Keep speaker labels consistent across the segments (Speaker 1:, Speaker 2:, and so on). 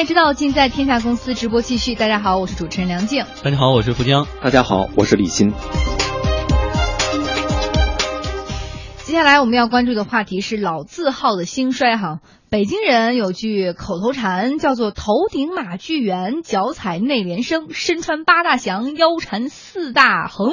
Speaker 1: 业之道，尽在天下公司直播继续。大家好，我是主持人梁静。
Speaker 2: 大家好，我是付江。
Speaker 3: 大家好，我是李欣。
Speaker 1: 接下来我们要关注的话题是老字号的兴衰哈。北京人有句口头禅叫做“头顶马巨源，脚踩内联升，身穿八大祥，腰缠四大横”，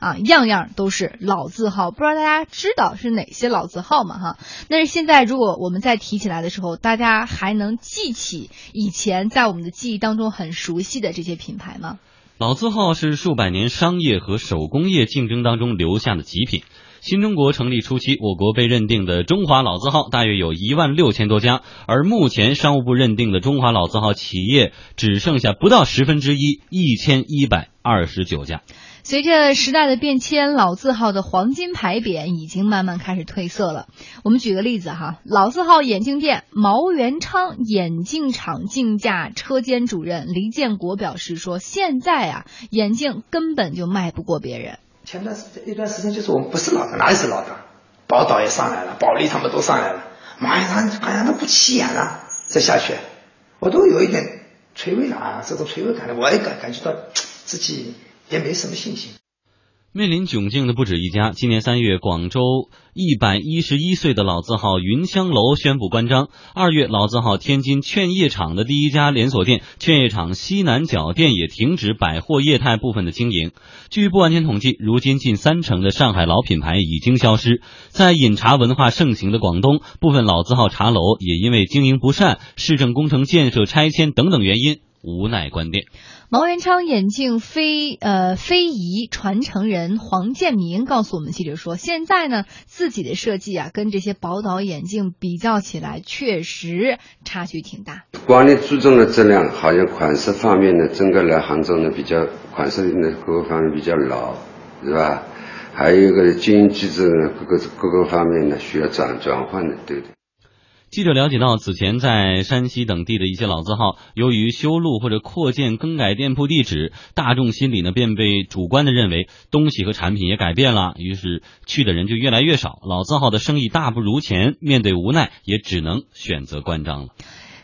Speaker 1: 啊，样样都是老字号。不知道大家知道是哪些老字号吗？哈，但是现在如果我们再提起来的时候，大家还能记起以前在我们的记忆当中很熟悉的这些品牌吗？
Speaker 2: 老字号是数百年商业和手工业竞争当中留下的极品。新中国成立初期，我国被认定的中华老字号大约有一万六千多家，而目前商务部认定的中华老字号企业只剩下不到十分之一，一千一百二十九家。
Speaker 1: 随着时代的变迁，老字号的黄金牌匾已经慢慢开始褪色了。我们举个例子哈，老字号眼镜店毛元昌眼镜厂镜架车间主任黎建国表示说：“现在啊，眼镜根本就卖不过别人。”
Speaker 4: 前段时间一段时间就是我们不是老大，哪里是老大？宝岛也上来了，保利他们都上来了，妈呀，他好像都不起眼了。再下去，我都有一点垂危了啊，这种垂危感的，我也感感觉到自己也没什么信心。
Speaker 2: 面临窘境的不止一家。今年三月，广州一百一十一岁的老字号云香楼宣布关张。二月，老字号天津劝业场的第一家连锁店劝业场西南角店也停止百货业态部分的经营。据不完全统计，如今近三成的上海老品牌已经消失。在饮茶文化盛行的广东，部分老字号茶楼也因为经营不善、市政工程建设拆迁等等原因，无奈关店。
Speaker 1: 毛元昌眼镜非呃非遗传承人黄建明告诉我们记者说，现在呢自己的设计啊，跟这些宝岛眼镜比较起来，确实差距挺大。
Speaker 5: 光你注重的质量，好像款式方面呢，整个来杭州呢比较款式呢各个方面比较老，是吧？还有一个经营机制呢，各个各个方面呢需要转转换的，对对。
Speaker 2: 记者了解到，此前在山西等地的一些老字号，由于修路或者扩建、更改店铺地址，大众心里呢便被主观的认为东西和产品也改变了，于是去的人就越来越少，老字号的生意大不如前。面对无奈，也只能选择关张了。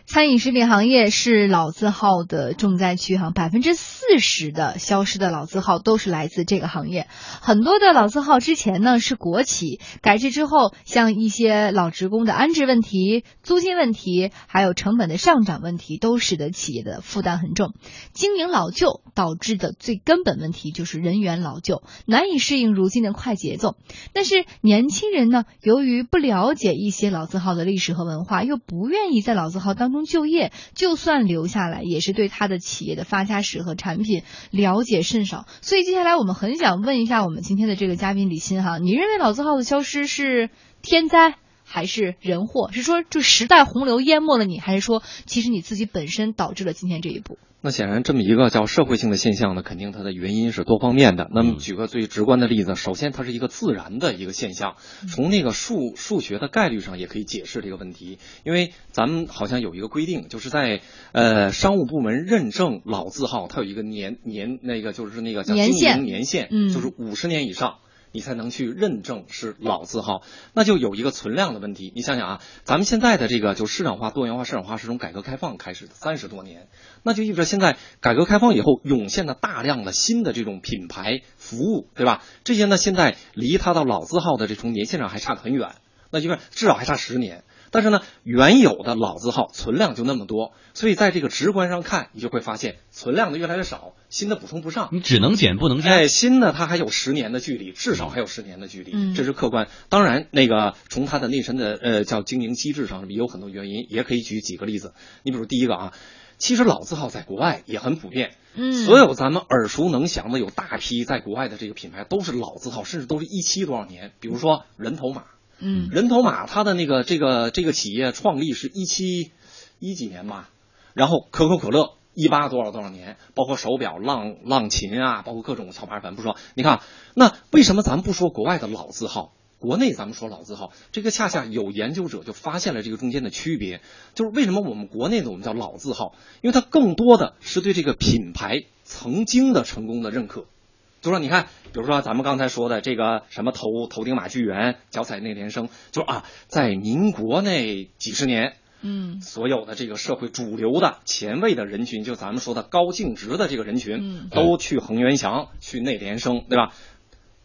Speaker 1: 餐饮食品行业是老字号的重灾区哈，百分之四十的消失的老字号都是来自这个行业。很多的老字号之前呢是国企，改制之后，像一些老职工的安置问题、租金问题，还有成本的上涨问题，都使得企业的负担很重。经营老旧导致的最根本问题就是人员老旧，难以适应如今的快节奏。但是年轻人呢，由于不了解一些老字号的历史和文化，又不愿意在老字号当。中就业，就算留下来，也是对他的企业的发家史和产品了解甚少。所以接下来我们很想问一下我们今天的这个嘉宾李欣哈，你认为老字号的消失是天灾还是人祸？是说这时代洪流淹没了你，还是说其实你自己本身导致了今天这一步？
Speaker 3: 那显然，这么一个叫社会性的现象呢，肯定它的原因是多方面的。那么，举个最直观的例子，首先它是一个自然的一个现象，从那个数数学的概率上也可以解释这个问题。因为咱们好像有一个规定，就是在呃商务部门认证老字号，它有一个年年那个就是那个叫经营年限，就是五十年以上。你才能去认证是老字号，那就有一个存量的问题。你想想啊，咱们现在的这个就市场化、多元化市场化是从改革开放开始的三十多年，那就意味着现在改革开放以后涌现了大量的新的这种品牌服务，对吧？这些呢，现在离它到老字号的这从年限上还差得很远，那就是至少还差十年。但是呢，原有的老字号存量就那么多，所以在这个直观上看，你就会发现存量的越来越少，新的补充不上。
Speaker 2: 你只能减不能加。
Speaker 3: 哎，新的它还有十年的距离，至少还有十年的距离，这是客观。当然，那个从它的内身的呃叫经营机制上也有很多原因，也可以举几个例子。你比如第一个啊，其实老字号在国外也很普遍，
Speaker 1: 嗯，
Speaker 3: 所有咱们耳熟能详的有大批在国外的这个品牌都是老字号，甚至都是一期多少年。比如说人头马。
Speaker 1: 嗯，
Speaker 3: 人头马它的那个这个这个企业创立是一七一几年吧，然后可口可乐一八多少多少年，包括手表浪浪琴啊，包括各种小牌，咱不说。你看，那为什么咱们不说国外的老字号，国内咱们说老字号？这个恰恰有研究者就发现了这个中间的区别，就是为什么我们国内的我们叫老字号，因为它更多的是对这个品牌曾经的成功的认可。就说你看，比如说咱们刚才说的这个什么头头顶马巨源，脚踩内联升，就是啊，在民国那几十年，
Speaker 1: 嗯
Speaker 3: 所有的这个社会主流的前卫的人群，就咱们说的高净值的这个人群，
Speaker 1: 嗯
Speaker 3: 都去恒源祥、去内联升，对吧？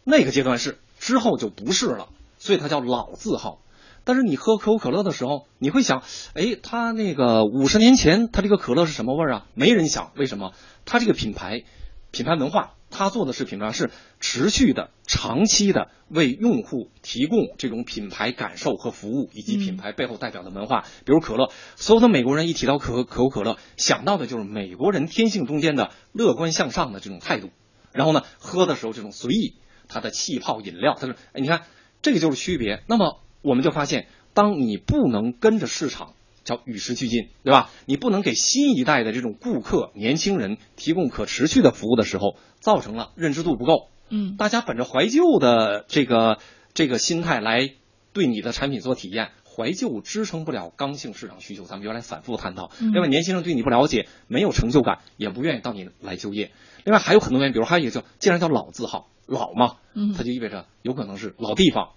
Speaker 3: 那个阶段是之后就不是了，所以它叫老字号。但是你喝可口可乐的时候，你会想，哎，它那个五十年前它这个可乐是什么味儿啊？没人想，为什么？它这个品牌，品牌文化，它做的是品牌是持续的、长期的为用户提供这种品牌感受和服务，以及品牌背后代表的文化。比如可乐，所有的美国人一提到可可口可乐，想到的就是美国人天性中间的乐观向上的这种态度。然后呢，喝的时候这种随意，它的气泡饮料，它是，哎，你看这个就是区别。那么我们就发现，当你不能跟着市场。叫与时俱进，对吧？你不能给新一代的这种顾客、年轻人提供可持续的服务的时候，造成了认知度不够。
Speaker 1: 嗯
Speaker 3: 大家本着怀旧的这个这个心态来对你的产品做体验，怀旧支撑不了刚性市场需求。咱们原来反复探讨。
Speaker 1: 嗯
Speaker 3: 另外，年轻人对你不了解，没有成就感，也不愿意到你来就业。另外还有很多原因，比如还有一个叫，既然叫老字号，老嘛，
Speaker 1: 嗯
Speaker 3: 它就意味着有可能是老地方、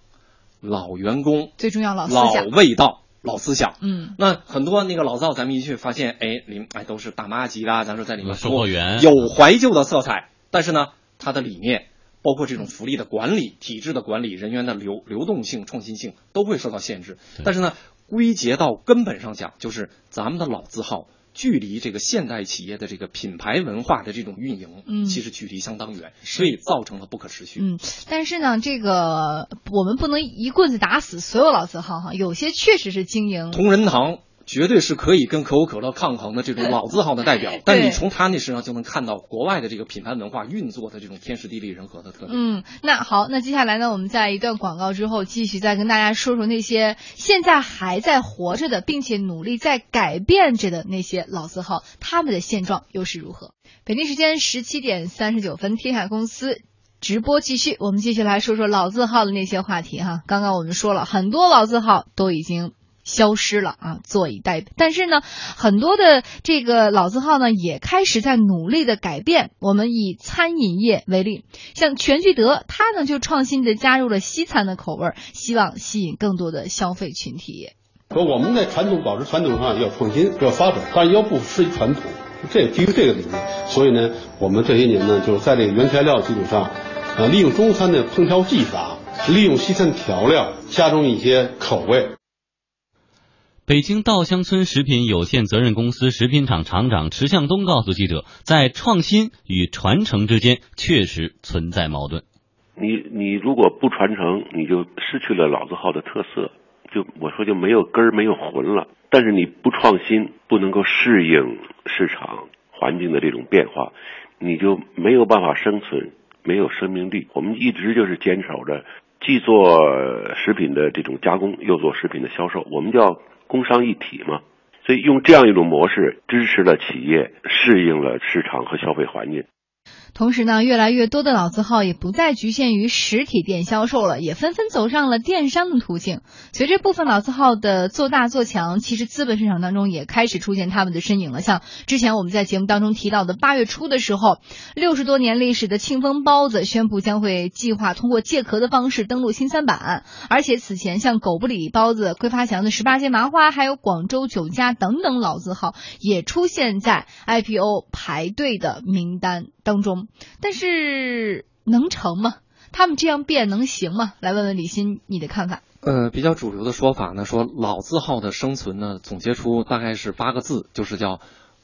Speaker 3: 老员工、
Speaker 1: 最重要老思
Speaker 3: 老。味道、老思想。
Speaker 1: 嗯
Speaker 3: 那很多那个老字号，咱们一去发现，哎，里面哎都是大妈级的啊，咱说在里面
Speaker 2: 售货员
Speaker 3: 有怀旧的色彩，但是呢，它的理念，包括这种福利的管理、体制的管理、人员的流流动性、创新性都会受到限制。但是呢，归结到根本上讲，就是咱们的老字号。距离这个现代企业的这个品牌文化的这种运营，
Speaker 1: 嗯
Speaker 3: 其实距离相当远，所以造成了不可持续。
Speaker 1: 嗯，但是呢，这个我们不能一棍子打死所有老字号哈，有些确实是经营
Speaker 3: 同仁堂绝对是可以跟可口可乐抗衡的这种老字号的代表，但你从他那身上就能看到国外的这个品牌文化运作的这种天时地利人和的特点。
Speaker 1: 嗯，那好，那接下来呢，我们在一段广告之后，继续再跟大家说说那些现在还在活着的，并且努力在改变着的那些老字号，他们的现状又是如何？北京时间十七点三十九分，天海公司。直播继续，我们继续来说说老字号的那些话题哈。刚刚我们说了很多老字号都已经消失了啊，坐以待毙。但是呢，很多的这个老字号呢，也开始在努力的改变。我们以餐饮业为例，像全聚德，它呢就创新的加入了西餐的口味，希望吸引更多的消费群体。
Speaker 6: 说我们在传统保持传统上要创新，要发展，但是要不失传统，这基于这个理念。所以呢，我们这些年呢，就是在这个原材料基础上，呃，利用中餐的烹调技法，利用西餐调料，加重一些口味。
Speaker 2: 北京稻香村食品有限责任公司食品厂厂长池向东告诉记者，在创新与传承之间确实存在矛盾。
Speaker 7: 你你如果不传承，你就失去了老字号的特色，就我说就没有根儿没有魂了。但是你不创新，不能够适应市场环境的这种变化，你就没有办法生存，没有生命力。我们一直就是坚守着，既做食品的这种加工，又做食品的销售，我们叫工商一体嘛。所以用这样一种模式支持了企业，适应了市场和消费环境。
Speaker 1: 同时呢，越来越多的老字号也不再局限于实体店销售了，也纷纷走上了电商的途径。随着部分老字号的做大做强，其实资本市场当中也开始出现他们的身影了。像之前我们在节目当中提到的，八月初的时候，六十多年历史的庆丰包子宣布将会计划通过借壳的方式登陆新三板，而且此前像狗不理包子、桂发祥的十八街麻花，还有广州酒家等等老字号也出现在 IPO 排队的名单当中。但是能成吗？他们这样变能行吗？来问问李欣你的看法。
Speaker 3: 呃，比较主流的说法呢，说老字号的生存呢，总结出大概是八个字，就是叫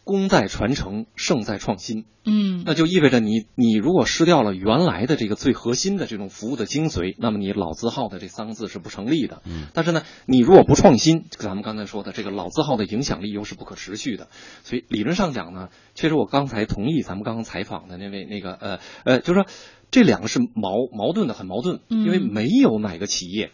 Speaker 3: 功在传承，胜在创新。
Speaker 1: 嗯
Speaker 3: 那就意味着你你如果失掉了原来的这个最核心的这种服务的精髓，那么你老字号的这三个字是不成立的。
Speaker 2: 嗯，
Speaker 3: 但是呢，你如果不创新，咱们刚才说的这个老字号的影响力又是不可持续的。所以理论上讲呢，确实我刚才同意咱们刚刚采访的那位那个呃呃，就是说这两个是矛矛盾的，很矛盾，
Speaker 1: 嗯
Speaker 3: 因为没有哪个企业。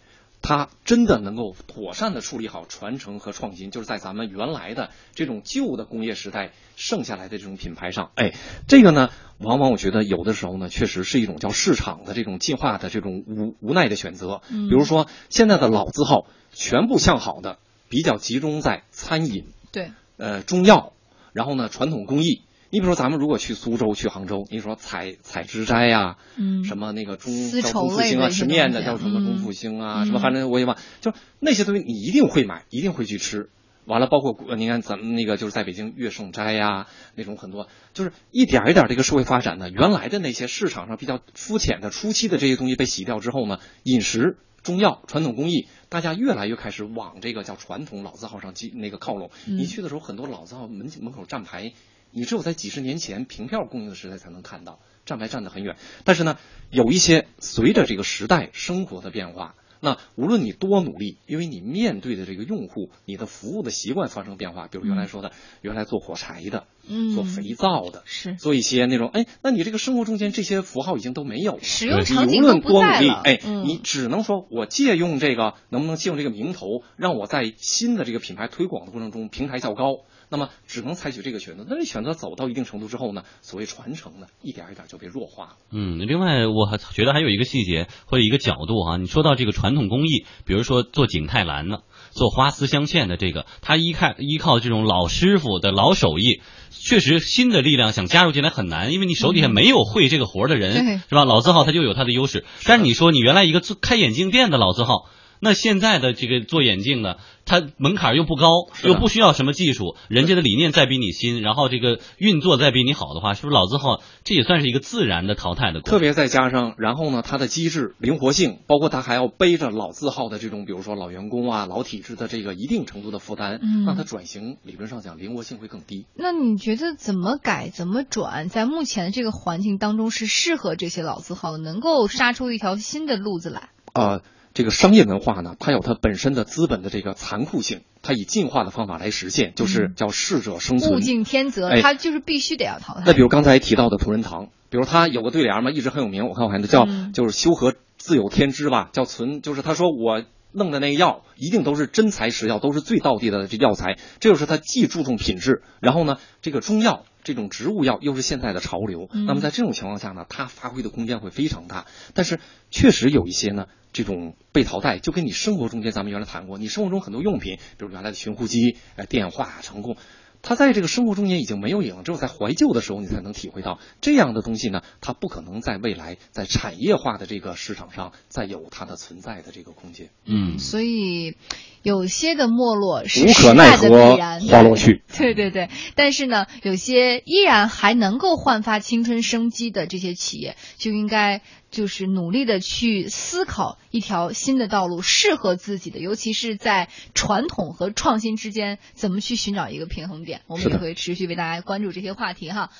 Speaker 3: 它真的能够妥善的处理好传承和创新，就是在咱们原来的这种旧的工业时代剩下来的这种品牌上，哎，这个呢，往往我觉得有的时候呢，确实是一种叫市场的这种进化的这种无无奈的选择。
Speaker 1: 嗯
Speaker 3: 比如说现在的老字号全部向好的，比较集中在餐饮、
Speaker 1: 对，
Speaker 3: 呃中药，然后呢传统工艺。你比如说咱们如果去苏州、去杭州，你说采采芝斋呀、
Speaker 1: 嗯
Speaker 3: 什么那个中叫
Speaker 1: 丝绸
Speaker 3: 中复兴啊，吃面的叫什么中
Speaker 1: 嗯
Speaker 3: 复兴啊，
Speaker 1: 嗯
Speaker 3: 什么反正我也忘，就那些东西你一定会买，一定会去吃。完了，包括你看咱们那个就是在北京月盛斋呀、那种很多，就是一点儿一点儿这个社会发展呢，原来的那些市场上比较肤浅的初期的这些东西被洗掉之后呢，饮食。中药、传统工艺，大家越来越开始往这个叫传统老字号上去那个靠拢。
Speaker 1: 嗯
Speaker 3: 你去的时候，很多老字号门门口站牌，你只有在几十年前凭票供应的时代才能看到，站牌站得很远。但是呢，有一些随着这个时代生活的变化。那无论你多努力，因为你面对的这个用户，你的服务的习惯发生变化，比如原来说的，原来做火柴的，
Speaker 1: 嗯
Speaker 3: 做肥皂的，
Speaker 1: 是
Speaker 3: 做一些那种，哎，那你这个生活中间这些符号已经都没有了，
Speaker 1: 使用场景都
Speaker 3: 你无论多努力。哎，
Speaker 1: 嗯
Speaker 3: 你只能说我借用这个，能不能借用这个名头，让我在新的这个品牌推广的过程中平台较高。那么只能采取这个选择。那这选择走到一定程度之后呢，所谓传承呢，一点一点就被弱化了。
Speaker 2: 嗯，另外我还觉得还有一个细节或者一个角度啊、你说到这个传统工艺，比如说做景泰蓝呢，做花丝镶嵌的这个，它依靠依靠这种老师傅的老手艺，确实新的力量想加入进来很难，因为你手底下没有会这个活儿的人，
Speaker 1: 对
Speaker 2: 是吧？老字号它就有它的优势，但是你说你原来一个做开眼镜店的老字号。那现在的这个做眼镜的，它门槛又不高，又不需要什么技术，人家的理念再比你新，然后这个运作再比你好的话，是不是老字号这也算是一个自然的淘汰的过程？
Speaker 3: 特别再加上，然后呢，它的机制、灵活性，包括它还要背着老字号的这种，比如说老员工啊、老体制的这个一定程度的负担，
Speaker 1: 嗯
Speaker 3: 那它转型理论上讲灵活性会更低。
Speaker 1: 那你觉得怎么改、怎么转，在目前的这个环境当中是适合这些老字号的，能够杀出一条新的路子来？
Speaker 3: 呃，这个商业文化呢，它有它本身的资本的这个残酷性，它以进化的方法来实现，就是叫适者生存。
Speaker 1: 物竞天择，
Speaker 3: 哎
Speaker 1: 它就是必须得要淘汰。
Speaker 3: 那比如刚才提到的同仁堂，比如它有个对联嘛，一直很有名，我看我还叫、
Speaker 1: 嗯
Speaker 3: 就是修和自有天知吧，叫存，就是他说我弄的那个药一定都是真材实料，都是最道地的这药材，这就是它既注重品质，然后呢，这个中药。这种植物药又是现在的潮流，
Speaker 1: 嗯
Speaker 3: 那么在这种情况下呢，它发挥的空间会非常大。但是确实有一些呢，这种被淘汰，就跟你生活中间咱们原来谈过，你生活中很多用品，比如原来的寻呼机、呃电话、程控，它在这个生活中间已经没有影了，只有在怀旧的时候，你才能体会到这样的东西呢，它不可能在未来在产业化的这个市场上再有它的存在的这个空间。
Speaker 2: 嗯，
Speaker 1: 所以有些的没落是
Speaker 3: 无奈何
Speaker 1: 必然，
Speaker 3: 花落去。
Speaker 1: 对对对，但是呢，有些依然还能够焕发青春生机的这些企业，就应该就是努力的去思考一条新的道路，适合自己的，尤其是在传统和创新之间，怎么去寻找一个平衡点。我们也会持续为大家关注这些话题哈。